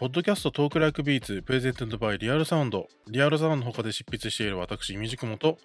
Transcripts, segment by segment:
ポッドキャストトークライクビーツプレゼントバイリアルサウンド。リアルサウンドの他で執筆している私、みじくもと、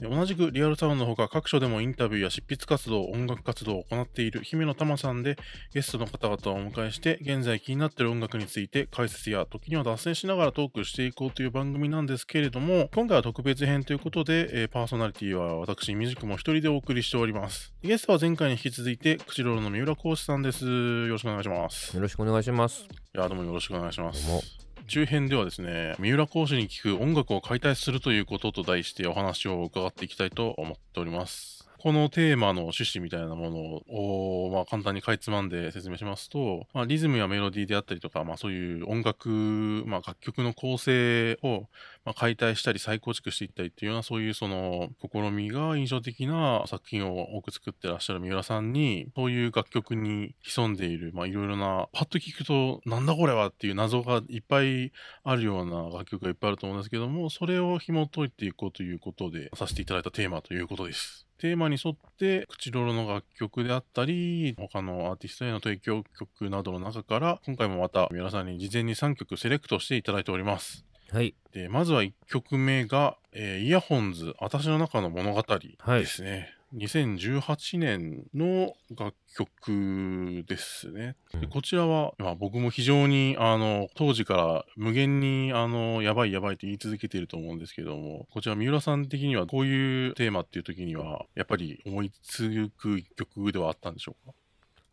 同じくリアルサウンドのほか各所でもインタビューや執筆活動、音楽活動を行っている姫野玉さんでゲストの方々をお迎えして現在気になっている音楽について解説や時には脱線しながらトークしていこうという番組なんですけれども今回は特別編ということで、えー、パーソナリティは私、みじくも一人でお送りしております。ゲストは前回に引き続いて口ロロの三浦講師さんです。よろしくお願いします。よろしくお願いします。いや、どうもよろしくお願いします。中編ではですね、三浦講師に聞く音楽を解体するということと題してお話を伺っていきたいと思っております。このテーマの趣旨みたいなものを、まあ、簡単にかいつまんで説明しますと、まあ、リズムやメロディーであったりとか、まあ、そういう音楽、まあ、楽曲の構成を、まあ、解体したり再構築していったりっていうような、そういうその試みが印象的な作品を多く作ってらっしゃる三浦さんに、そういう楽曲に潜んでいる、まあ、いろいろな、パッと聞くと、なんだこれはっていう謎がいっぱいあるような楽曲がいっぱいあると思うんですけども、それを紐解いていこうということで、させていただいたテーマということです。テーマに沿って、口ロロの楽曲であったり、他のアーティストへの提供曲などの中から、今回もまた皆さんに事前に3曲セレクトしていただいております。はい。で、まずは1曲目が、えー、イヤホンズ、私の中の物語ですね。はい2018年の楽曲ですね。でこちらは、まあ、僕も非常にあの当時から無限にあのやばいやばいと言い続けていると思うんですけども、こちら三浦さん的にはこういうテーマっていう時にはやっぱり思いつく曲ではあったんでしょうか？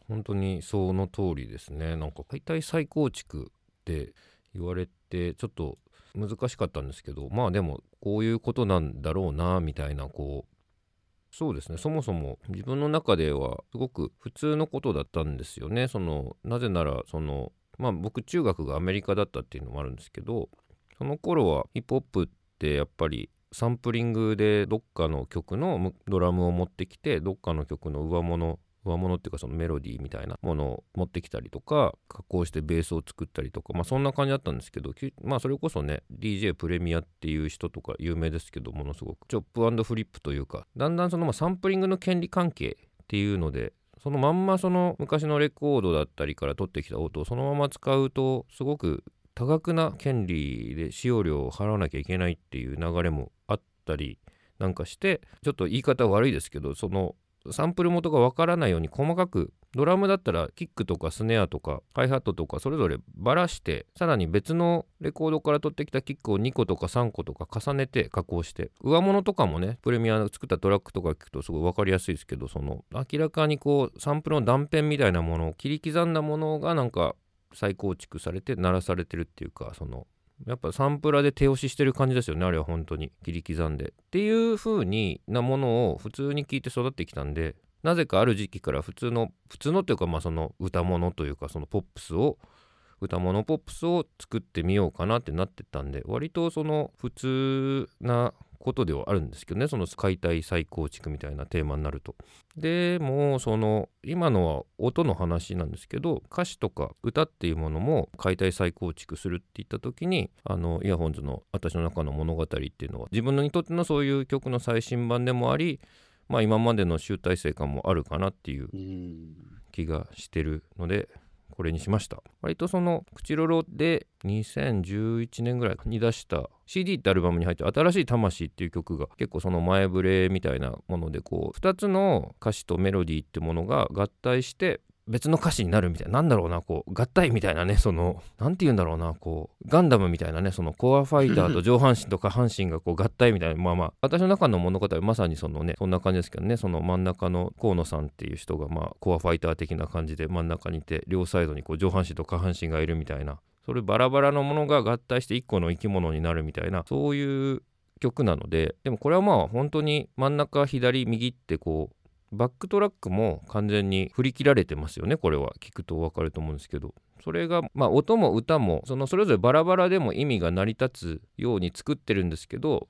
本当にその通りですね。なんか解体再構築って言われてちょっと難しかったんですけどまあでもこういうことなんだろうなみたいなこうそうですね。そもそも自分の中ではすごく普通のことだったんですよね。そのなぜならそのまあ僕中学がアメリカだったっていうのもあるんですけどその頃はヒップホップってやっぱりサンプリングでどっかの曲のドラムを持ってきてどっかの曲の上物上物っていうかそのメロディーみたいなものを持ってきたりとか加工してベースを作ったりとかまあそんな感じだったんですけどまあそれこそね DJ プレミアっていう人とか有名ですけどものすごく。チョップフリップというかだんだんそのまサンプリングの権利関係っていうのでそのまんまその昔のレコードだったりから取ってきた音をそのまま使うとすごく多額な権利で使用料を払わなきゃいけないっていう流れもあったりなんかしてちょっと言い方悪いですけどそのサンプル元がわからないように細かくドラムだったらキックとかスネアとかハイハットとかそれぞればらしてさらに別のレコードから取ってきたキックを2個とか3個とか重ねて加工して上物とかもねプレミアの作ったトラックとか聞くとすごい分かりやすいですけどその明らかにこうサンプルの断片みたいなものを切り刻んだものがなんか再構築されて鳴らされてるっていうかそのやっぱサンプラで手押ししてる感じですよねあれは本当に切り刻んで。っていう風になものを普通に聞いて育ってきたんでなぜかある時期から普通の普通のっていうかまあその歌物というかそのポップスを歌物ポップスを作ってみようかなってなってたんで割とその普通なことではあるんですけどね。その解体再構築みたいなテーマになると。でもその今のは音の話なんですけど歌詞とか歌っていうものも解体再構築するって言った時にあのイヤホンズの「私の中の物語」っていうのは自分にとってのそういう曲の最新版でもありまあ今までの集大成感もあるかなっていう気がしてるのでこれにしました。割とその口ロロで2011年ぐらいに出した CD ってアルバムに入って新しい魂っていう曲が結構その前触れみたいなものでこう2つの歌詞とメロディーってものが合体して別の歌詞になるみたいな、なんだろうな、こう、合体みたいなね、その、なんて言うんだろうな、こう、ガンダムみたいなね、そのコアファイターと 上半身と下半身がこう合体みたいな、まあまあ、私の中の物語はまさにそのね、そんな感じですけどね、その真ん中の河野さんっていう人が、まあ、コアファイター的な感じで真ん中にいて、両サイドにこう上半身と下半身がいるみたいな、それバラバラのものが合体して一個の生き物になるみたいな、そういう曲なので、でもこれはまあ本当に真ん中左右ってこうバックトラックも完全に振り切られてますよね。これは聞くと分かると思うんですけど。それがまあ音も歌もそのそれぞれバラバラでも意味が成り立つように作ってるんですけど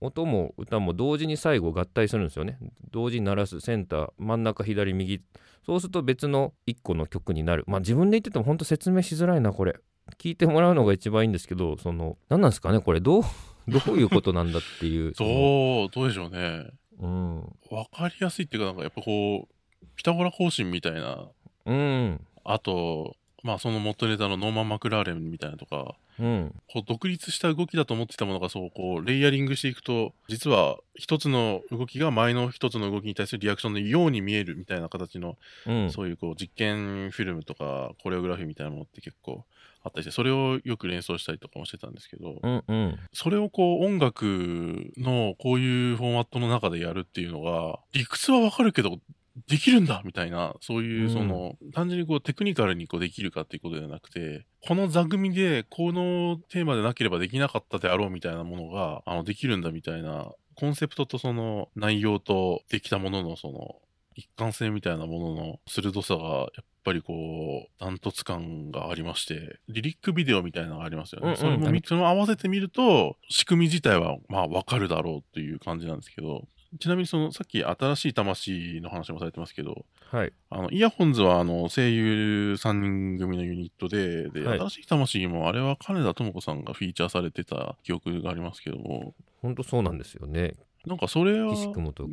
音も歌も同時に最後合体するんですよね。同時に鳴らすセンター真ん中左右。そうすると別の1個の曲になる。まあ自分で言ってても本当説明しづらいなこれ。聞いてもらうのが一番いいんですけどその何なんですかねこれ。どうどういうことなんだっていう。そうどうでしょうね。うん、分かりやすいっていうかなんかやっぱこうピタゴラ方針みたいな、うん、あとまあその元ネタのノーマン・マクラーレンみたいなとか、うん、こう独立した動きだと思ってたものがそうこうレイヤリングしていくと実は一つの動きが前の一つの動きに対するリアクションのように見えるみたいな形の、うん、そういうこう実験フィルムとかコレオグラフィーみたいなものって結構あったりしてそれをよく連想したりとかもしてたんですけど、うんうん、それをこう音楽のこういうフォーマットの中でやるっていうのが理屈はわかるけどできるんだみたいな、そういうその、うん、単純にこうテクニカルにこうできるかっていうことではなくて、この座組でこのテーマでなければできなかったであろうみたいなものが、あの、できるんだみたいな、コンセプトとその内容とできたもののその一貫性みたいなものの鋭さが、やっぱりこう、ダントツ感がありまして、リリックビデオみたいなのがありますよね。うんうん、それも、その合わせてみると、仕組み自体は、まあ、わかるだろうっていう感じなんですけど、ちなみにそのさっき新しい魂の話もされてますけど、はい、あのイヤホンズはあの声優3人組のユニットでで、はい、新しい魂もあれは金田智子さんがフィーチャーされてた記憶がありますけども。本当そうなんですよね。なんかそれは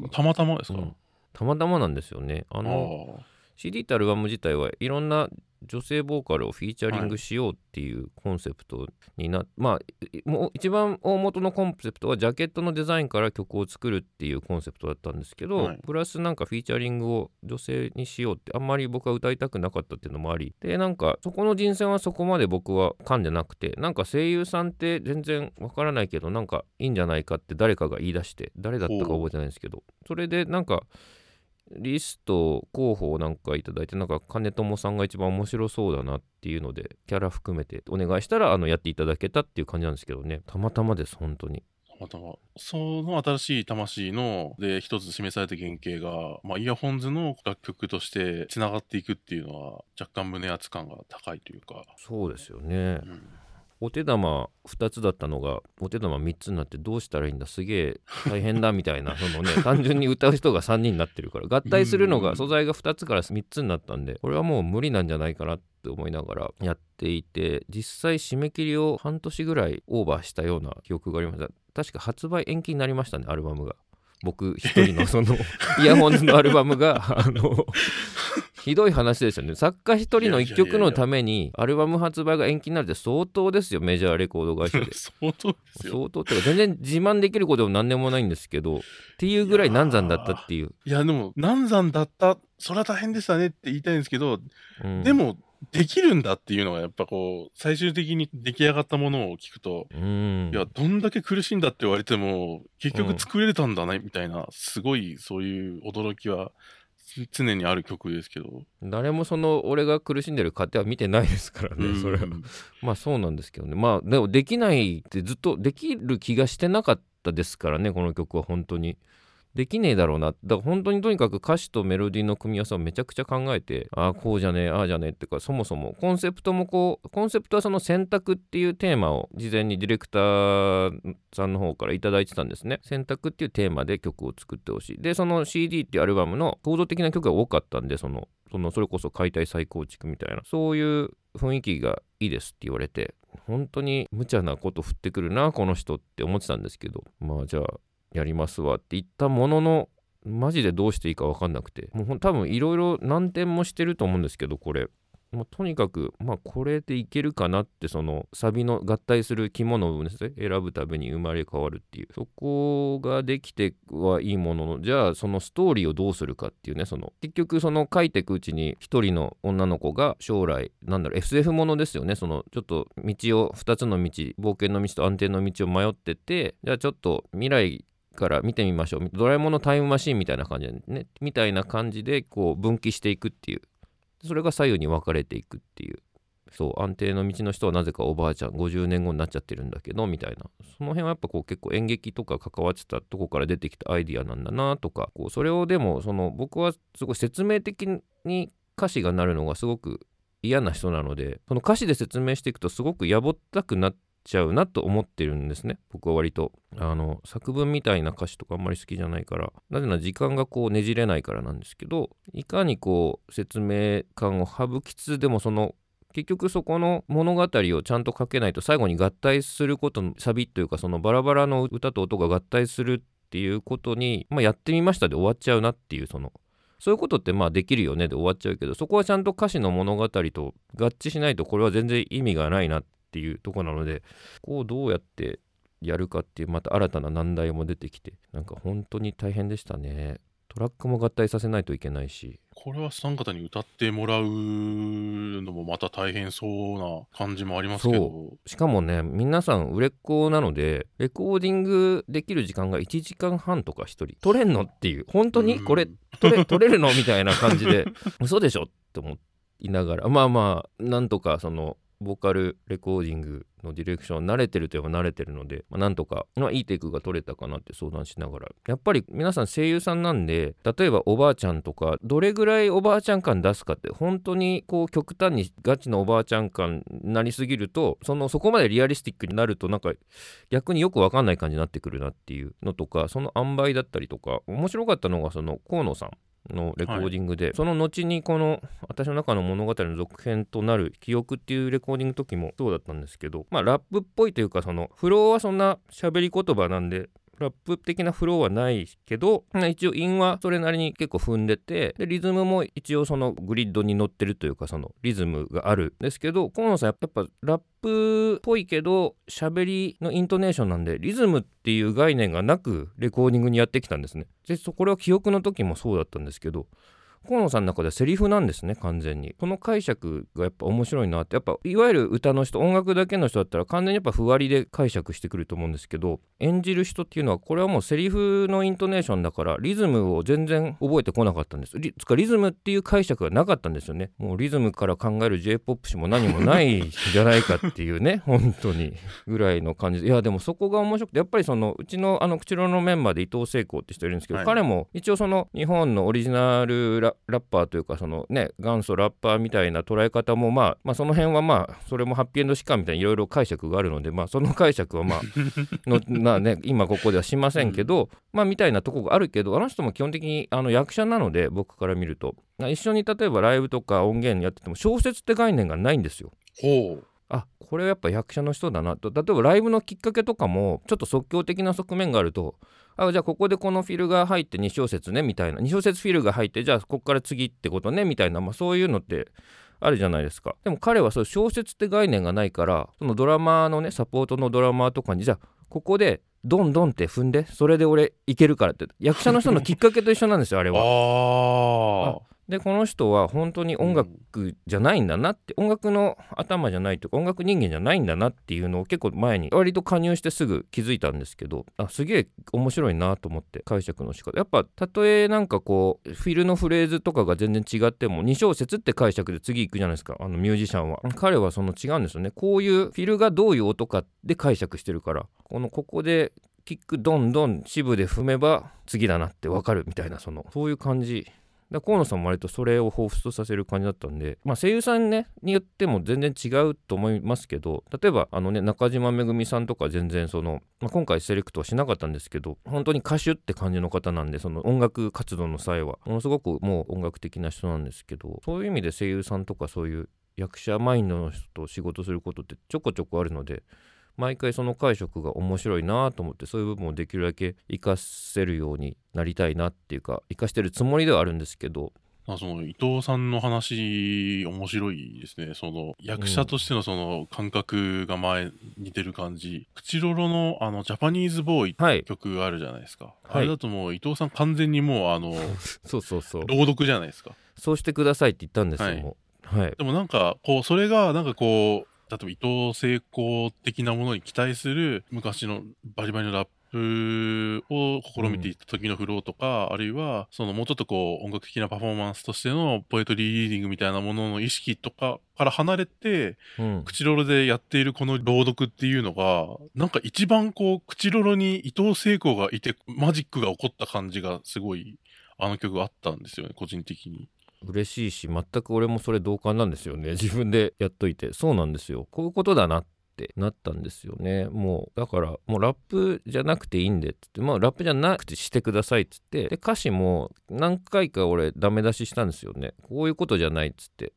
たまたまですか、うん、たまたまなんですよね。あの CD ってアルバム自体はいろんな女性ボーカルをフィーチャリングしようっていうコンセプトにな、はい、まあもう一番大元のコンセプトはジャケットのデザインから曲を作るっていうコンセプトだったんですけど、はい、プラスなんかフィーチャリングを女性にしようってあんまり僕は歌いたくなかったっていうのもあり。でなんかそこの人選はそこまで僕は噛んでなくてなんか声優さんって全然わからないけどなんかいいんじゃないかって誰かが言い出して誰だったか覚えてないんですけどそれでなんかリスト候補なんかいただいてなんか金友さんが一番面白そうだなっていうのでキャラ含めてお願いしたらあのやっていただけたっていう感じなんですけどね。たまたまです本当に。たまたまその新しい魂ので一つ示された原型が、まあ、イヤホンズの楽曲としてつながっていくっていうのは若干胸圧感が高いというか。そうですよね、うんお手玉2つだったのがお手玉3つになってどうしたらいいんだ？すげえ大変だみたいな そのね単純に歌う人が3人になってるから合体するのが素材が2つから3つになったんでこれはもう無理なんじゃないかなって思いながらやっていて実際締め切りを半年ぐらいオーバーしたような記憶がありました確か発売延期になりましたねアルバムが。僕一人のその イヤホンズのアルバムがあのひどい話ですよね。作家一人の一曲のためにアルバム発売が延期になるって相当ですよ。メジャーレコード会社で。相当ですよ。相当ってか全然自慢できることでも何でもないんですけどっていうぐらい難産だったっていう。いやでも難産だった。それは大変でしたねって言いたいんですけど、うん、でもできるんだっていうのがやっぱこう最終的に出来上がったものを聞くと、うん、いやどんだけ苦しいんだって言われても結局作れたんだねみたいな、すごいそういう驚きは常にある曲ですけど。誰もその俺が苦しんでる過程は見てないですからね、うん、それは。まあそうなんですけどね。まあでもできないってずっとできる気がしてなかったですからねこの曲は本当にできねえだろうな。だから本当にとにかく歌詞とメロディーの組み合わせをめちゃくちゃ考えて、ああ、こうじゃねえ、ああじゃねえってか、そもそもコンセプトもこう、コンセプトはその選択っていうテーマを事前にディレクターさんの方から頂いてたんですね。選択っていうテーマで曲を作ってほしい。で、その CD っていうアルバムの構造的な曲が多かったんで、その、そのそれこそ解体再構築みたいな、そういう雰囲気がいいですって言われて、本当に無茶なこと振ってくるな、この人って思ってたんですけど、まあじゃあ、やりますわって言ったもののマジでどうしていいか分かんなくて。もう多分いろいろ難点もしてると思うんですけどこれ。もうとにかくまあこれでいけるかなってそのサビの合体する肝の部分ですね選ぶたびに生まれ変わるっていう。そこができてはいいものの。じゃあそのストーリーをどうするかっていうねその結局その書いていくうちに一人の女の子が将来なんだろう SF ものですよね。そのちょっと道を2つの道冒険の道と安定の道を迷っててじゃあちょっと未来から見てみましょう。ドラえもんのタイムマシーンみたいな感じでね。みたいな感じでこう分岐していくっていう。それが左右に分かれていくっていう。そう安定の道の人はなぜかおばあちゃん50年後になっちゃってるんだけどみたいな。その辺はやっぱこう結構演劇とか関わってたとこから出てきたアイディアなんだなとかこうそれをでもその僕はすごい説明的に歌詞がなるのがすごく嫌な人なのでその歌詞で説明していくとすごくやぼったくなってちゃうなと思ってるんですね。僕は割と。あの作文みたいな歌詞とかあんまり好きじゃないから。なぜなら時間がこうねじれないからなんですけどいかにこう説明感を省きつつでもその結局そこの物語をちゃんと書けないと最後に合体することのサビというかそのバラバラの歌と音が合体するっていうことに、まあ、やってみましたで終わっちゃうなっていうそのそういうことってまあできるよねで終わっちゃうけどそこはちゃんと歌詞の物語と合致しないとこれは全然意味がないなっていうとこなのでこうどうやってやるかっていうまた新たな難題も出てきてなんか本当に大変でしたね。トラックも合体させないといけないし。これは三方に歌ってもらうのもまた大変そうな感じもありますけど。しかもね皆さん売れっ子なのでレコーディングできる時間が1時間半とか1人。取れんのっていう。本当に？これ取れ取れるの？みたいな感じで。嘘でしょ？って思いながら。まあまあなんとかそのボーカルレコーディングのディレクション慣れてるといえば慣れてるので、まあ、なんとか、まあ、いいテイクが取れたかなって相談しながら。やっぱり皆さん声優さんなんで例えばおばあちゃんとかどれぐらいおばあちゃん感出すかって本当にこう極端にガチのおばあちゃん感になりすぎるとそのそこまでリアリスティックになるとなんか逆によくわかんない感じになってくるなっていうのとかその塩梅だったりとか面白かったのがその河野さん。のレコーディングで、はい、その後にこの私の中の物語の続編となる「記憶」っていうレコーディング時もそうだったんですけどまあラップっぽいというかそのフローはそんな喋り言葉なんでラップ的なフローはないけど一応韻はそれなりに結構踏んでてでリズムも一応そのグリッドに乗ってるというかそのリズムがあるんですけど河野さんやっぱラップっぽいけど喋りのイントネーションなんでリズムっていう概念がなくレコーディングにやってきたんですね。でこれは記憶の時もそうだったんですけど河野さんの中ではセリフなんですね完全に。この解釈がやっぱ面白いなって。やっぱいわゆる歌の人音楽だけの人だったら完全にやっぱふわりで解釈してくると思うんですけど演じる人っていうのはこれはもうセリフのイントネーションだからリズムを全然覚えてこなかったんです。リつかリズムっていう解釈がなかったんですよね。もうリズムから考える J-POP 誌も何もないんじゃないかっていうね 本当にぐらいの感じ。でいやでもそこが面白くてやっぱりそのうちのあの口ろのメンバーで伊藤聖子って人いるんですけど、はい、彼も一応その日本のオリジナルラッパーというかそのね元祖ラッパーみたいな捉え方もまあ、まあ、その辺はまあそれもハッピーエンドしかみたいないろいろ解釈があるのでまあその解釈はまあ のまあね今ここではしませんけど、まあみたいなとこがあるけどあの人も基本的にあの役者なので僕から見ると。一緒に例えばライブとか音源やってても小説って概念がないんですよ。ほう。あこれやっぱ役者の人だな。と例えばライブのきっかけとかもちょっと即興的な側面があるとあじゃあここでこのフィルが入って2小節ねみたいな。2小節フィルが入ってじゃあここから次ってことねみたいな、まあ、そういうのってあるじゃないですか。でも彼はそう小説って概念がないからそのドラマーのねサポートのドラマーとかにじゃあここでドンドンって踏んでそれで俺いけるからって。役者の人のきっかけと一緒なんですよあれは。あでこの人は本当に音楽じゃないんだなって、うん、音楽の頭じゃないとか音楽人間じゃないんだなっていうのを結構前に割と加入してすぐ気づいたんですけどあすげえ面白いなと思って解釈の仕方。やっぱたとえなんかこうフィルのフレーズとかが全然違っても2小節って解釈で次行くじゃないですか。あのミュージシャンは。彼はその違うんですよね。こういうフィルがどういう音かで解釈してるからこのここでキックどんどん支部で踏めば次だなってわかるみたいなそのそういう感じだ河野さんも割とそれを彷彿とさせる感じだったんで、まあ、声優さんねによっても全然違うと思いますけど例えばあのね中島めぐみさんとか全然その、まあ、今回セレクトはしなかったんですけど本当に歌手って感じの方なんでその音楽活動の際はものすごくもう音楽的な人なんですけどそういう意味で声優さんとかそういう役者マインドの人と仕事することってちょこちょこあるので毎回その解釈が面白いなと思ってそういう部分をできるだけ活かせるようになりたいなっていうか活かしてるつもりではあるんですけど。あその伊藤さんの話面白いですね。その役者としてのその感覚が前似てる感じ、うん、口ロロのあのジャパニーズボーイって曲あるじゃないですか、はい、あれだともう伊藤さん完全にもうあの そうそうそう。朗読じゃないですか。そうしてくださいって言ったんですよ、はい、はい、でもなんかこうそれがなんかこう例えば伊藤聖子的なものに期待する昔のバリバリのラップを試みていった時のフローとか、うん、あるいはそのもうちょっとこう音楽的なパフォーマンスとしてのポエトリーリーディングみたいなものの意識とかから離れて、うん、口ロロでやっているこの朗読っていうのがなんか一番こう口ロロに伊藤聖子がいてマジックが起こった感じがすごいあの曲あったんですよね個人的に。嬉しいし全く俺もそれ同感なんですよね。自分でやっといて。そうなんですよ。こういうことだなってなったんですよね。もうだからもうラップじゃなくていいんでっつってまあラップじゃなくてしてくださいっつってで歌詞も何回か俺ダメ出ししたんですよね。こういうことじゃないっつって。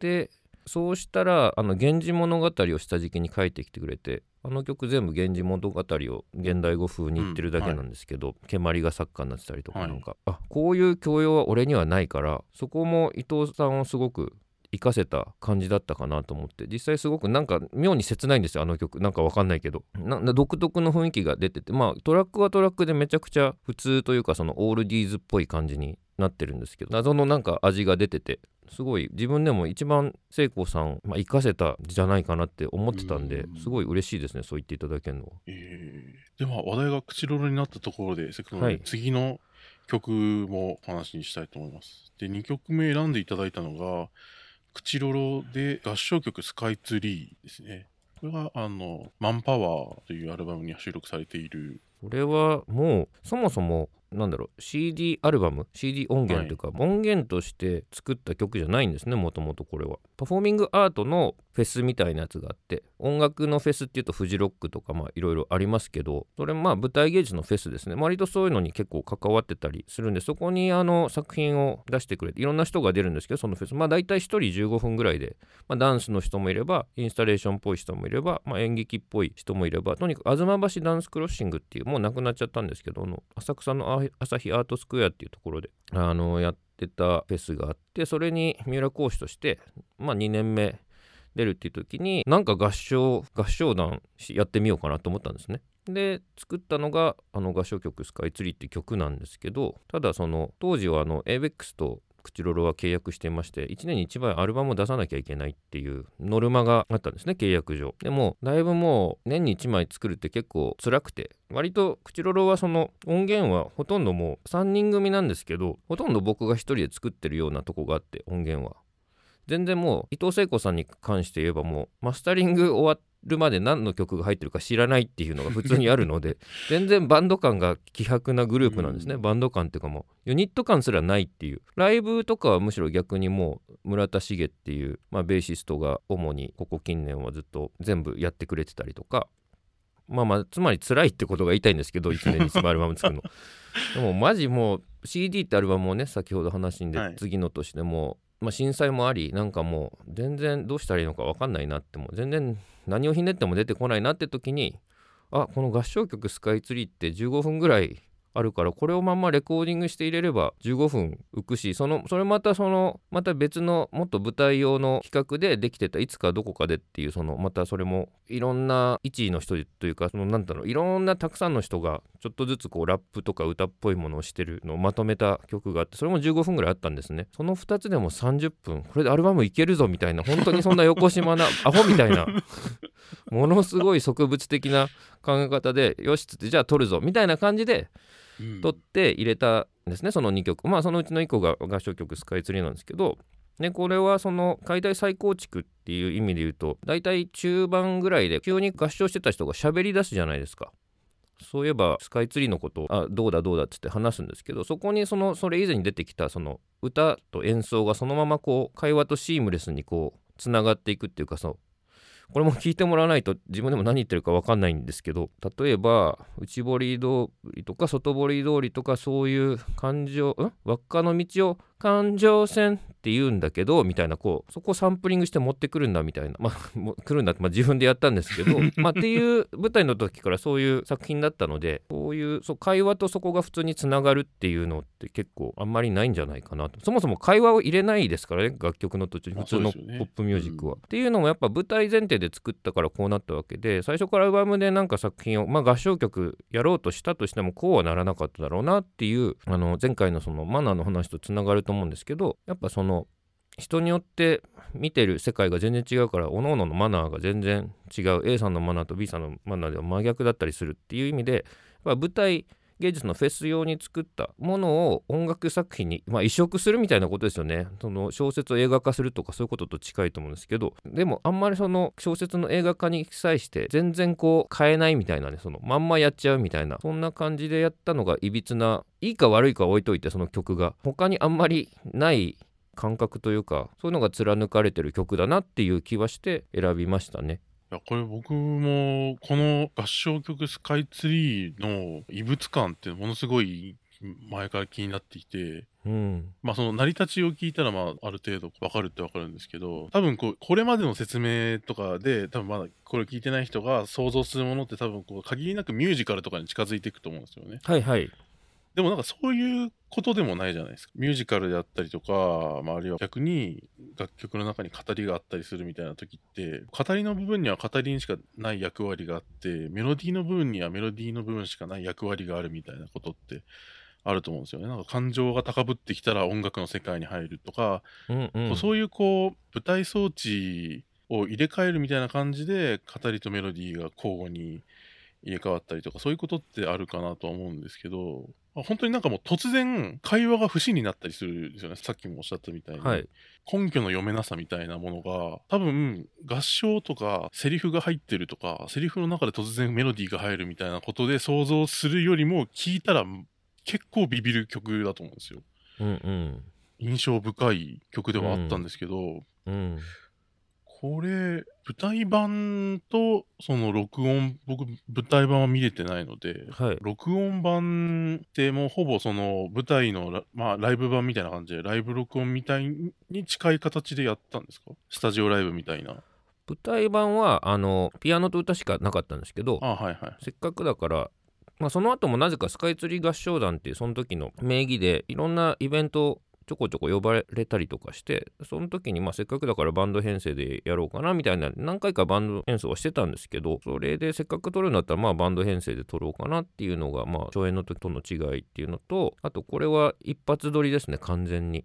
でそうしたらあの「源氏物語」を下敷きに書いてきてくれて。あの曲全部「源氏物語」を現代語風に言ってるだけなんですけど、蹴鞠が作家になってたりとかなんか、あこういう教養は俺にはないからそこも伊藤さんをすごく活かせた感じだったかなと思って実際すごくなんか妙に切ないんですよあの曲。なんかわかんないけど。な独特の雰囲気が出ててまあトラックはトラックでめちゃくちゃ普通というかそのオールディーズっぽい感じになってるんですけど謎のなんか味が出ててすごい自分でも一番聖光さん、まあ、活かせたじゃないかなって思ってたんですごい嬉しいですねそう言っていただけるのは。えー、でも話題が口ロロになったところでせっかく次の曲もお話にしたいと思います。で2曲目選んでいただいたのが口ロロで合唱曲スカイツリーですね。これがあのマンパワーというアルバムに収録されているこれはもうそもそもなんだろう CD アルバム CD 音源というか、はい、音源として作った曲じゃないんですねもともとこれは。パフォーミングアートのフェスみたいなやつがあって音楽のフェスっていうとフジロックとかまあいろいろありますけどそれまあ舞台芸術のフェスですね。割とそういうのに結構関わってたりするんでそこにあの作品を出してくれていろんな人が出るんですけどそのフェス。まあ大体1人15分ぐらいで、まあ、ダンスの人もいればインスタレーションっぽい人もいれば、まあ、演劇っぽい人もいればとにかく東橋ダンスクロッシングっていうもうなくなっちゃったんですけどの浅草の朝日アートスクエアっていうところであのやってたフェスがあってそれに三浦講師としてまあ2年目出るっていう時になんか合唱合唱団やってみようかなと思ったんですね。で作ったのがあの合唱曲「スカイツリー」って曲なんですけどただその当時はあの ABEX とクチロロは契約していまして1年に1枚アルバムを出さなきゃいけないっていうノルマがあったんですね契約上。でもだいぶもう年に1枚作るって結構辛くて割とクチロロはその音源はほとんどもう3人組なんですけどほとんど僕が1人で作ってるようなとこがあって音源は。全然もう伊藤聖子さんに関して言えばもうマスタリング終わっるまで何の曲が入ってるか知らないっていうのが普通にあるので 全然バンド感が希薄なグループなんですね、うん、バンド感っていうかもうユニット感すらないっていう。ライブとかはむしろ逆にもう村田茂っていう、まあ、ベーシストが主にここ近年はずっと全部やってくれてたりとか。まあまあつまり辛いってことが言いたいんですけど1年にアルバム作るの。でもマジもう CD ってアルバムをね先ほど話にで、はい、次の年でもまあ、震災もありなんかもう全然どうしたらいいのか分かんないなっても全然何をひねっても出てこないなって時にあこの合唱曲「スカイツリー」って15分ぐらいあるからこれをまんまレコーディングして入れれば15分浮くしそのそれまたそのまた別のもっと舞台用の企画でできてたいつかどこかでっていうそのまたそれもいろんな位置の人というかそのなんだろういろんなたくさんの人がちょっとずつこうラップとか歌っぽいものをしてるのをまとめた曲があってそれも15分ぐらいあったんですね。その2つでも30分これでアルバムいけるぞみたいな本当にそんな横島な アホみたいなものすごい植物的な考え方でよしっつってじゃあ撮るぞみたいな感じで取って入れたんですね、その2曲まあそのうちの1個が合唱曲「スカイツリー」なんですけどでこれはその解体再構築っていう意味で言うと大体中盤ぐらいで急に合唱してた人が喋り出すじゃないですか。そういえばスカイツリーのことをあどうだどうだっつって話すんですけどそこにそのそれ以前に出てきたその歌と演奏がそのままこう会話とシームレスにこうつながっていくっていうかそこれも聞いてもらわないと自分でも何言ってるか分かんないんですけど例えば内堀通りとか外堀通りとかそういう感情ん？輪っかの道を環状線って言うんだけどみたいなこうそこをサンプリングして持ってくるんだみたいな。まあ 来るんだって、まあ、自分でやったんですけど まあっていう舞台の時からそういう作品だったのでこういうそう会話とそこが普通につながるっていうのって結構あんまりないんじゃないかなと。そもそも会話を入れないですからね楽曲の途中に普通のポップミュージックは。ねうん、っていうのもやっぱ舞台前提で作ったからこうなったわけで最初からアルバムでなんか作品を、まあ、合唱曲やろうとしたとしてもこうはならなかっただろうなっていうあの前回のそのマナーの話とつながると思うんですけどやっぱその人によって見てる世界が全然違うから各々のマナーが全然違う。A さんのマナーと B さんのマナーでは真逆だったりするっていう意味で舞台芸術のフェス用に作ったものを音楽作品に、まあ、移植するみたいなことですよね。その小説を映画化するとかそういうことと近いと思うんですけど、でもあんまりその小説の映画化に際して全然こう変えないみたいなね、そのまんまやっちゃうみたいな、そんな感じでやったのがいびつな、いいか悪いか置いといてその曲が他にあんまりない感覚というかそういうのが貫かれてる曲だなっていう気はして選びましたね。いやこれ僕もこの合唱曲「スカイツリー」の異物感ってものすごい前から気になっていて、うん。まあその成り立ちを聞いたらまあある程度わかるってわかるんですけど、多分こう、これまでの説明とかで、多分まだこれ聞いてない人が想像するものって多分こう、限りなくミュージカルとかに近づいていくと思うんですよね。はいはいでもなんかそういうことでもないじゃないですか。ミュージカルであったりとか、まあ、あるいは逆に楽曲の中に語りがあったりするみたいな時って、語りの部分には語りにしかない役割があって、メロディーの部分にはメロディーの部分しかない役割があるみたいなことってあると思うんですよね。なんか感情が高ぶってきたら音楽の世界に入るとか、うんうんそういうこう、舞台装置を入れ替えるみたいな感じで、語りとメロディーが交互に入れ替わったりとか、そういうことってあるかなとは思うんですけど、まあ本当になんかもう突然、会話が不審になったりするんですよね。さっきもおっしゃったみたいに。はい根拠の読めなさみたいなものが、多分、合唱とか、セリフが入ってるとか、セリフの中で突然メロディーが入るみたいなことで想像するよりも、聞いたら結構ビビる曲だと思うんですよ。うんうん印象深い曲ではあったんですけど、うんこれ、舞台版とその録音、僕、舞台版は見れてないので、はい録音版ってもうほぼその舞台のラ、まあ、ライブ版みたいな感じで、ライブ録音みたいに近い形でやったんですか？スタジオライブみたいな。舞台版はあのピアノと歌しかなかったんですけどあはいはい。せっかくだから、まあ、その後もなぜかスカイツリー合唱団っていうその時の名義でいろんなイベントちょこちょこ呼ばれたりとかしてその時にまあせっかくだからバンド編成でやろうかなみたいな何回かバンド演奏はしてたんですけどそれでせっかく撮るんだったらまあバンド編成で撮ろうかなっていうのがまあ初演の時との違いっていうのとあとこれは一発撮りですね完全に。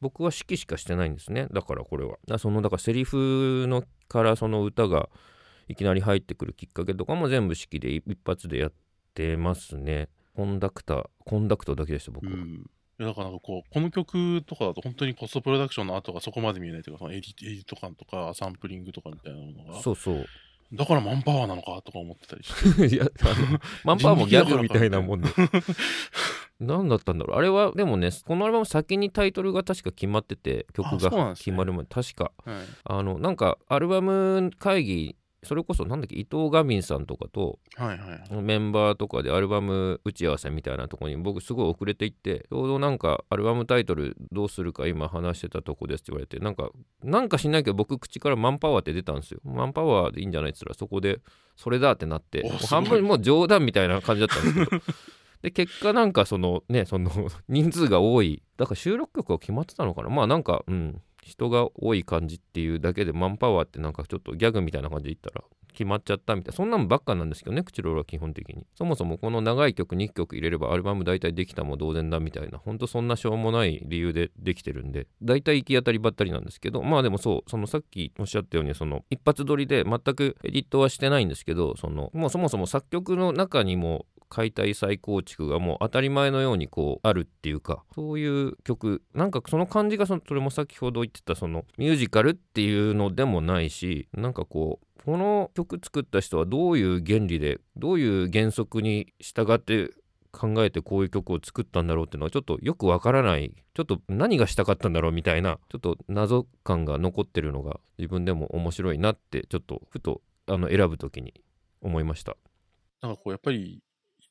僕は指揮しかしてないんですねだからこれはだそのだからセリフのからその歌がいきなり入ってくるきっかけとかも全部式で一発でやってますね。コンダクター、コンダクトだけでした、僕は。うん。だからなんかこう、この曲とかだと本当にポストプロダクションの後がそこまで見えないというか、そのエディエディット感とかサンプリングとかみたいなものが、そうそう。だからマンパワーなのかとか思ってたりして。いや、マンパワーもギャグみたいなもんで。何だったんだろう。あれは、でもね、このアルバム先にタイトルが確か決まってて、曲あそうなんですねが決まる前、確か。はい。あの、なんか、アルバム会議、それこそなんだっけ伊藤ガミンさんとかとはいはい。メンバーとかでアルバム打ち合わせみたいなところに僕すごい遅れていってちょうどなんかアルバムタイトルどうするか今話してたとこですって言われてなんかなんかしないけど僕口からマンパワーって出たんですよ。マンパワーでいいんじゃないっつったらそこでそれだってなって半分もう冗談みたいな感じだったんですけど。で結果なんかそのねその人数が多い。だから収録曲は決まってたのかな。まあなんかうん人が多い感じっていうだけでマンパワーってなんかちょっとギャグみたいな感じで言ったら決まっちゃったみたいな。そんなのばっかなんですけどね口ロールは基本的にそもそもこの長い曲2曲入れればアルバム大体できたも同然だみたいな。ほんとそんなしょうもない理由でできてるんで。大体行き当たりばったりなんですけど。まあでもそうそのさっきおっしゃったようにその一発撮りで全くエディットはしてないんですけどそのもうそもそも作曲の中にも解体再構築がもう当たり前のようにこうあるっていうかそういう曲なんかその感じがそのそれも先ほど言ってたそのミュージカルっていうのでもないしなんかこうこの曲作った人はどういう原理でどういう原則に従って考えてこういう曲を作ったんだろうっていうのはちょっとよくわからないちょっと何がしたかったんだろうみたいなちょっと謎感が残ってるのが自分でも面白いなってちょっとふとあの選ぶ時に思いました。なんかこう、やっぱり、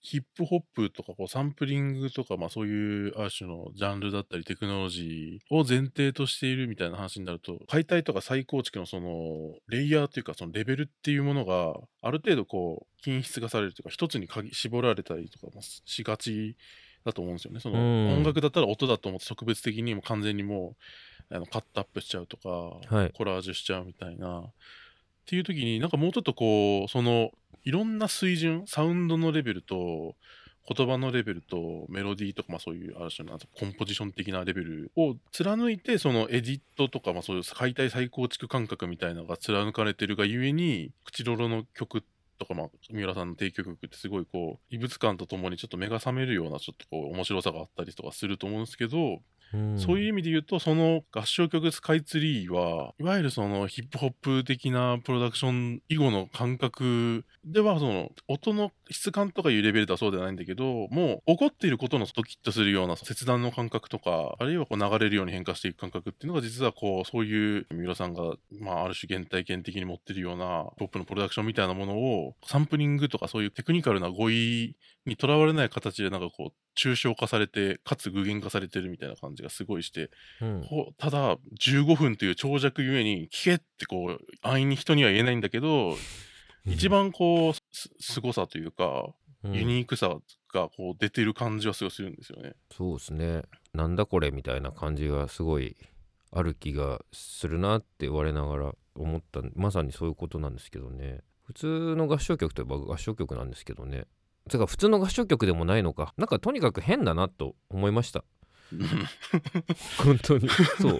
ヒップホップとかこうサンプリングとか、まあそういうある種のジャンルだったりテクノロジーを前提としているみたいな話になると、解体とか再構築のそのレイヤーというかそのレベルっていうものがある程度こう均質化されるというか一つに鍵絞られたりとかもしがちだと思うんですよね。そのうん音楽だったら音だと思って特別的にもう完全にもうあのカットアップしちゃうとか、はいコラージュしちゃうみたいな。っていう時になんかもうちょっとこうそのいろんな水準サウンドのレベルと言葉のレベルとメロディーとか、まあ、そういうある種のコンポジション的なレベルを貫いてそのエディットとか、まあ、そういう解体再構築感覚みたいなのが貫かれてるがゆえに口ロロの曲とか、まあ、三浦さんの提供曲ってすごいこう異物感とともにちょっと目が覚めるようなちょっとこう面白さがあったりとかすると思うんですけど、そういう意味で言うと、その合唱曲スカイツリーは、いわゆるそのヒップホップ的なプロダクション以後の感覚では、その音の質感とかいうレベルではそうではないんだけど、もう起こっていることのドキッとするような切断の感覚とか、あるいはこう流れるように変化していく感覚っていうのが実はこう、そういう三浦さんが、まあある種原体験的に持ってるようなポップのプロダクションみたいなものをサンプリングとかそういうテクニカルな語彙にとらわれない形でなんかこう抽象化されてかつ具現化されてるみたいな感じがすごいして、うん。ただ15分という長尺ゆえに聞けってこう安易に人には言えないんだけど、一番こうす凄さというか、うん。ユニークさがこう出てる感じはすごいするんですよね。そうですね。なんだこれみたいな感じがすごいある気がするなって言われながら思ったまさにそういうことなんですけどね。普通の合唱曲といえば合唱曲なんですけどね。てか普通の合唱曲でもないのか。なんかとにかく変だなと思いました 本当に。そう。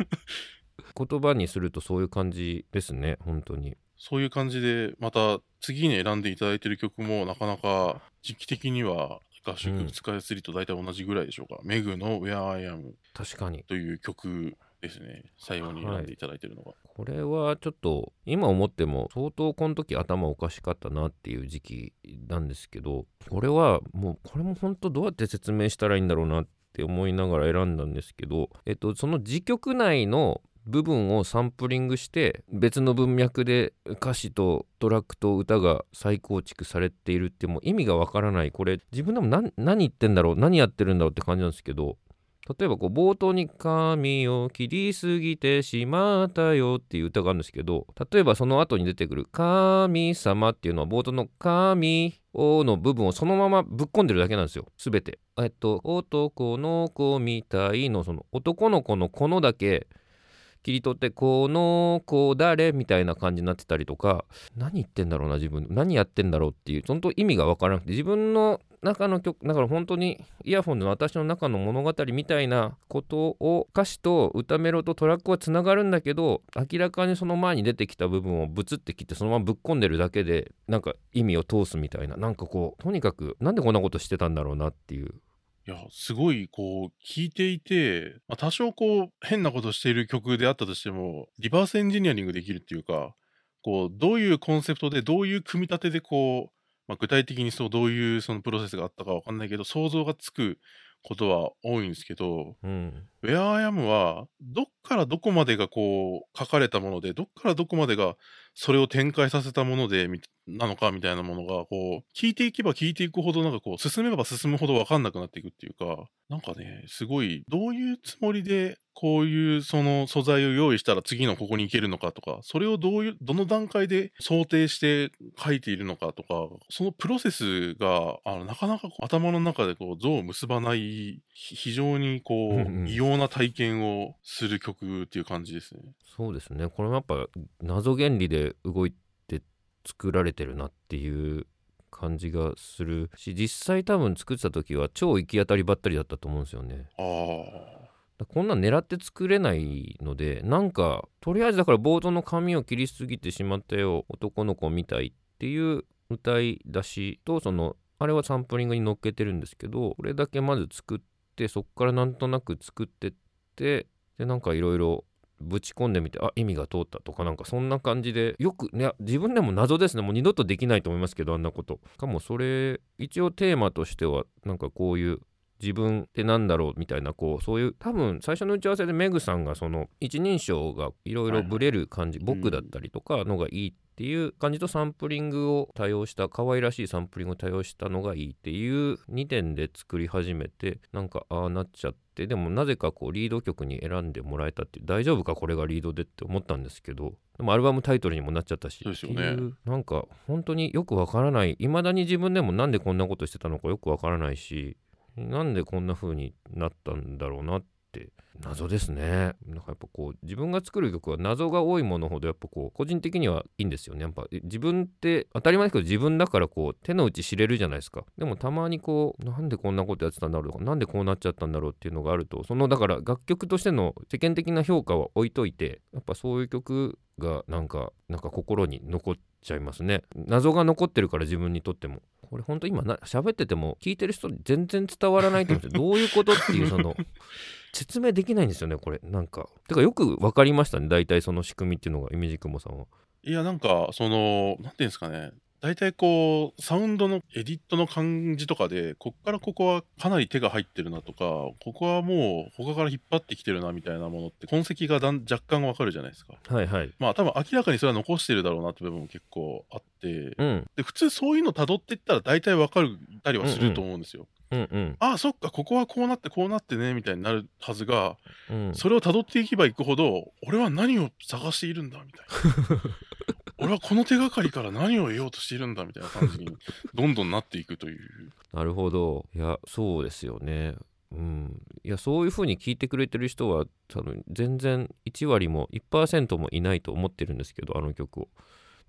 言葉にするとそういう感じですね。本当に。そういう感じで、また次に選んでいただいてる曲もなかなか時期的には合唱曲使いやすいと大体同じぐらいでしょうか。メグの Where I Am 確かに。という曲ですね。最後に選んでいただいてるのが。これはちょっと今思っても相当この時頭おかしかったなっていう時期なんですけどこれはもうこれも本当どうやって説明したらいいんだろうなっって思いながら選んだんですけど、えっと、その自曲内の部分をサンプリングして別の文脈で歌詞とトラックと歌が再構築されているってもう意味がわからない。これ自分でも何言ってんだろう何やってるんだろうって感じなんですけど例えばこう冒頭に「髪を切りすぎてしまったよ」っていう歌があるんですけど例えばその後に出てくる「神様」っていうのは冒頭の「神を」の部分をそのままぶっ込んでるだけなんですよ全て。えっと「男の子みたい」のその男の子の「この」だけ切り取って「この子誰?」みたいな感じになってたりとか何言ってんだろうな自分何やってんだろうっていう本当意味が分からなくて自分の中の曲だから本当にイヤホンの私の中の物語みたいなことを歌詞と歌メロとトラックはつながるんだけど明らかにその前に出てきた部分をブツって切ってそのままぶっ込んでるだけでなんか意味を通すみたいななんかこうとにかくなんでこんなことしてたんだろうなっていういや、すごい、こう、聴いていて、まあ、多少こう、変なことしている曲であったとしても、リバースエンジニアリングできるっていうか、こう、どういうコンセプトで、どういう組み立てで、こう、まあ、具体的にそう、どういうそのプロセスがあったかわかんないけど、想像がつくことは多いんですけど、うん、Where I Am は、どっからどこまでがこう、書かれたもので、どっからどこまでがそれを展開させたもので、なのかみたいなものが、こう、聞いていけば聞いていくほど、なんかこう、進めば進むほど分かんなくなっていくっていうか、なんかね、すごい、どういうつもりで、こういうその素材を用意したら次のここに行けるのかとか、それをどういう、どの段階で想定して書いているのかとか、そのプロセスが、あの、なかなか頭の中でこう、像を結ばない、非常にこう、異様な体験をする曲っていう感じですね。そうですねこれもやっぱ謎原理で動いて作られてるなっていう感じがするし実際多分作ってた時は超行き当たりばったりだったと思うんですよねああ。だこんなん狙って作れないのでなんかとりあえずだから冒頭の髪を切りすぎてしまったよ男の子みたいっていう歌い出しとそのあれはサンプリングに乗っけてるんですけどこれだけまず作ってそっからなんとなく作ってってでなんかいろいろぶち込んでみてあ意味が通ったとかなんかそんな感じでよくいや自分でも謎ですね。もう二度とできないと思いますけどあんなこと。しかもそれ一応テーマとしてはなんかこういう自分ってなんだろうみたいなこうそういう多分最初の打ち合わせでメグさんがその一人称がいろいろブレる感じ、はい僕だったりとかのがいいっていう感じとサンプリングを多用した可愛らしいサンプリングを多用したのがいいっていう2点で作り始めてなんかああなっちゃってでもなぜかこうリード曲に選んでもらえたって大丈夫かこれがリードでって思ったんですけどでもアルバムタイトルにもなっちゃったしっていうなんか本当によくわからない未だに自分でもなんでこんなことしてたのかよくわからないしなんでこんな風になったんだろうなっって謎ですね。なんかやっぱこう自分が作る曲は謎が多いものほどやっぱこう個人的にはいいんですよね。やっぱ自分って当たり前ですけど自分だからこう手の内知れるじゃないですか。でもたまにこうなんでこんなことやってたんだろうとかなんでこうなっちゃったんだろうっていうのがあるとそのだから楽曲としての世間的な評価は置いといてやっぱそういう曲がなんかなんか心に残っちゃいますね。謎が残ってるから自分にとっても。これほんと今な喋ってても聞いてる人に全然伝わらないと思うんでどういうことっていうその説明できないんですよねこれなんかてかよく分かりましたね大体その仕組みっていうのがイメージクモさんはいや、なんか、その、なんていうんですかね。大体こう、サウンドのエディットの感じとかで、こっからここはかなり手が入ってるなとか、ここはもう他から引っ張ってきてるなみたいなものって痕跡がだん若干わかるじゃないですか。はいはいまあ多分明らかにそれは残してるだろうなって部分も結構あって、うんで普通そういうの辿っていったら大体わかるたりはすると思うんですよ。うんうん。ああ、そっか、ここはこうなってこうなってね、みたいになるはずが、うん。それを辿っていけばいくほど、俺は何を探しているんだ、みたいな。俺はこの手がかりから何を得ようとしているんだ、みたいな感じに、どんどんなっていくという。なるほど。いやそうですよね。うん。いやそういうふうに聞いてくれてる人は多分全然1割も1%もいないと思ってるんですけどあの曲を。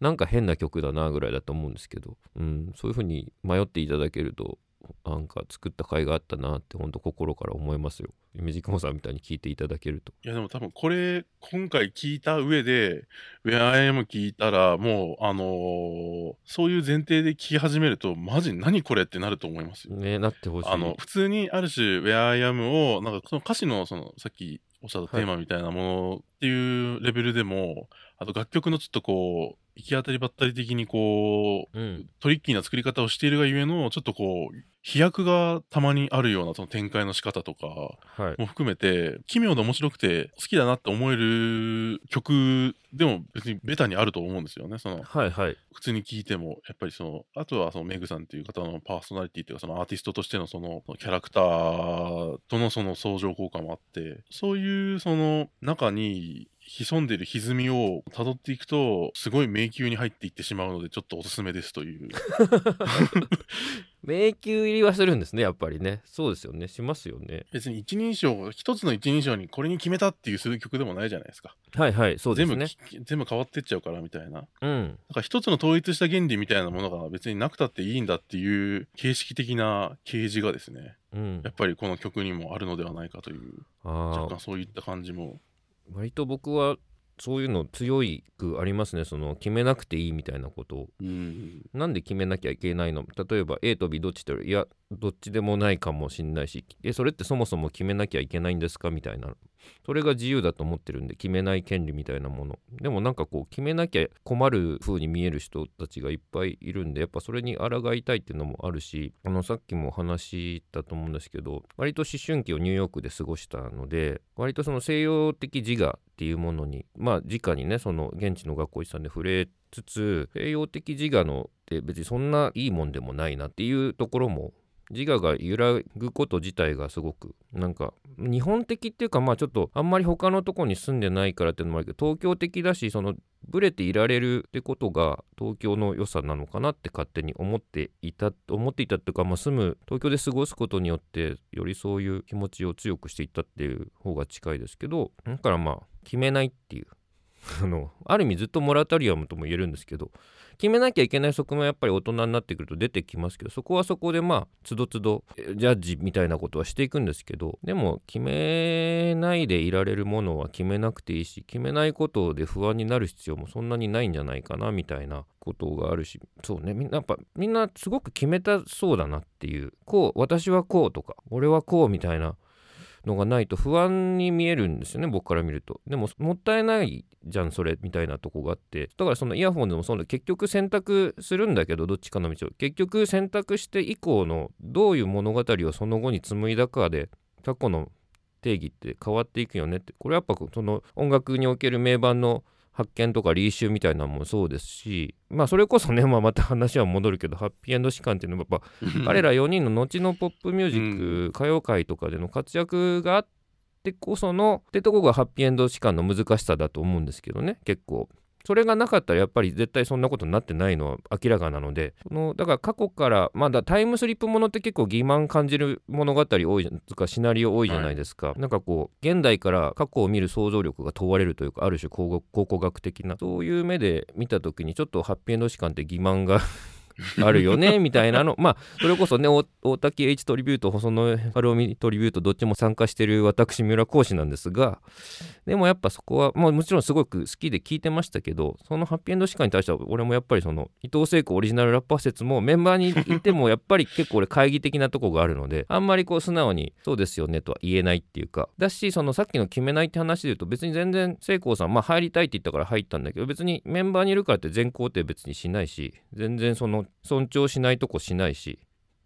なんか変な曲だなぐらいだと思うんですけど、うん、そういうふうに迷っていただけるとなんか作った甲斐があったなって本当心から思いますよ。ミジックモンさんみたいに聞いていただけると。いや、でも多分これ、今回聞いた上で、Where I Am 聞いたら、もう、あのーそういう前提で聞き始めると、マジ何これってなると思いますよ。ねなってほしい。あの、普通にある種、Where I Am を、なんかその歌詞の、その、さっきおっしゃったテーマみたいなものっていうレベルでも、あと楽曲のちょっとこう、行き当たりばったり的にこう、うん。トリッキーな作り方をしているがゆえの、ちょっとこう、飛躍がたまにあるようなその展開の仕方とかはい。も含めて、奇妙で面白くて好きだなって思える曲でも別にベタにあると思うんですよね。その、はいはい。普通に聞いても、やっぱりその、あとはそのメグさんっていう方のパーソナリティっていうか、そのアーティストとしてのそのキャラクターとのその相乗効果もあって、そういうその中に潜んでいる歪みを辿っていくと、すごい迷宮に入っていってしまうので、ちょっとおすすめですという。迷宮入りはするんですねやっぱりねそうですよねしますよね別に一人称、一つの一人称にこれに決めたっていうする曲でもないじゃないですか。はいはいそうで全部すねき全部変わってっちゃうからみたいな。だうんから一つの統一した原理みたいなものが別になくたっていいんだっていう形式的な掲示がですね、うんやっぱりこの曲にもあるのではないかという、若干そういった感じも。割と僕はそういうの強いくありますね。その決めなくていいみたいなことを。うん。なんで決めなきゃいけないの？例えば A と B どっちって言ったらいやどっちでもないかもしんないし。えそれってそもそも決めなきゃいけないんですか？みたいなそれが自由だと思ってるんで決めない権利みたいなもの。でもなんかこう決めなきゃ困る風に見える人たちがいっぱいいるんでやっぱそれに抗いたいっていうのもあるしあのさっきも話したと思うんですけど割と思春期をニューヨークで過ごしたので割とその西洋的自我っていうものにまあ直にねその現地の学校一さんで触れつつ西洋的自我のって別にそんないいもんでもないなっていうところも自我が揺らぐこと自体がすごくなんか日本的っていうかまあちょっとあんまり他のとこに住んでないからっていうのもあるけど東京的だしそのブレていられるってことが東京の良さなのかなって勝手に思っていた思っていたっていうか、まあ、住む東京で過ごすことによってよりそういう気持ちを強くしていったっていう方が近いですけどだからまあ決めないっていう。あのある意味ずっとモラタリアムとも言えるんですけど決めなきゃいけない側面はやっぱり大人になってくると出てきますけどそこはそこでまあつどつどジャッジみたいなことはしていくんですけどでも決めないでいられるものは決めなくていいし決めないことで不安になる必要もそんなにないんじゃないかなみたいなことがあるしそうねみんなやっぱみんなすごく決めたそうだなっていうこう私はこうとか俺はこうみたいなのがないと不安に見えるんですよね僕から見ると。でももったいないじゃんそれみたいなとこがあって。だからそのイヤホンでもそうだ結局選択するんだけどどっちかの道を。結局選択して以降のどういう物語をその後に紡いだかで過去の定義って変わっていくよねって。これやっぱその音楽における名盤の発見とかリーシュみたいなのもそうですしまあそれこそね、まあ、また話は戻るけどハッピーエンド士官っていうのはやっぱ彼ら4人の後のポップミュージック、歌謡界とかでの活躍があってこそのってとこがハッピーエンド士官の難しさだと思うん。ですけどね結構それがなかったらやっぱり絶対そんなことになってないのは明らかなのでそのだから過去からまだタイムスリップものって結構欺瞞感じる物語多いとかシナリオ多いじゃないですか、なんかこう現代から過去を見る想像力が問われるというかある種考古学的なそういう目で見た時にちょっとハッピーエンド士官って欺瞞があるよね みたいなの。まあそれこそね大滝 H トリビュート細野晴臣トリビュートどっちも参加してる私三浦講師なんですがでもやっぱそこは、まあ、もちろんすごく好きで聞いてましたけどそのハッピーエンドシカに対しては俺もやっぱりその伊藤聖子オリジナルラッパー説もメンバーにいてもやっぱり結構俺懐疑的なとこがあるのであんまりこう素直にそうですよねとは言えないっていうか。だしそのさっきの決めないって話で言うと別に全然聖子さんまあ入りたいって言ったから入ったんだけど別にメンバーにいるからって全肯定別にしないし全然その尊重しないとこしないし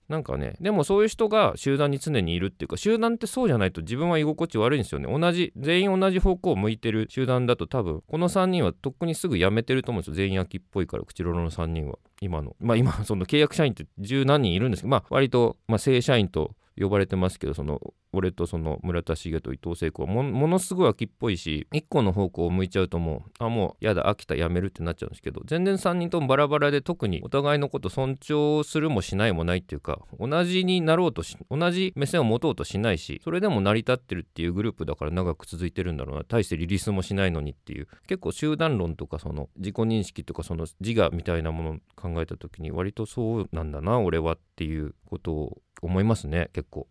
なんかねでもそういう人が集団に常にいるっていうか集団ってそうじゃないと自分は居心地悪いんですよね。同じ全員同じ方向を向いてる集団だと多分この3人はとっくにすぐ辞めてると思うんですよ。全員秋っぽいから口ロロの3人は。今の。まあ今その契約社員って十何人いるんですけどまあ割と、まあ、正社員と呼ばれてますけどその俺とその村田茂と伊藤聖子はものすごい秋っぽいし1個の方向を向いちゃうともうあもうやだ飽きたやめるってなっちゃうんですけど全然3人ともバラバラで特にお互いのこと尊重するもしないもないっていうか同じになろうとし同じ目線を持とうとしないしそれでも成り立ってるっていうグループだから長く続いてるんだろうな大してリリースもしないのにっていう結構集団論とかその自己認識とかその自我みたいなものを考えた時に割とそうなんだな俺はっていうことを思いますね結構。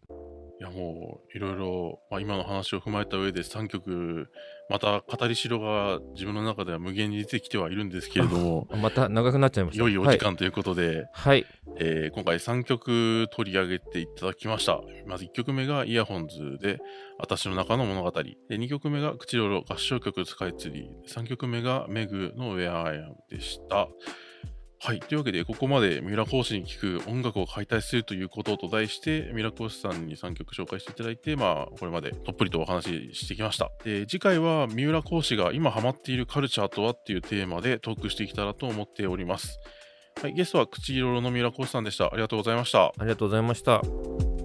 いやもういろいろ、まあ、今の話を踏まえた上で3曲また語りしろが自分の中では無限に出てきてはいるんですけれども また長くなっちゃいました。良いお時間ということで、はい、えー、今回3曲取り上げていただきました。まず1曲目がイヤホンズで「私の中の物語」で2曲目が「口ろろ合唱曲スカイツリー」3曲目が「メグの Where I Am」でした。はい。というわけで、ここまで三浦講師に聞く音楽を解体するということと題して、三浦講師さんに3曲紹介していただいて、まあ、これまでとっぷりとお話ししてきました。で、次回は三浦講師が今ハマっているカルチャーとはっていうテーマでトークしていけたらと思っております。はい。ゲストは口色の三浦講師さんでした。ありがとうございました。ありがとうございました。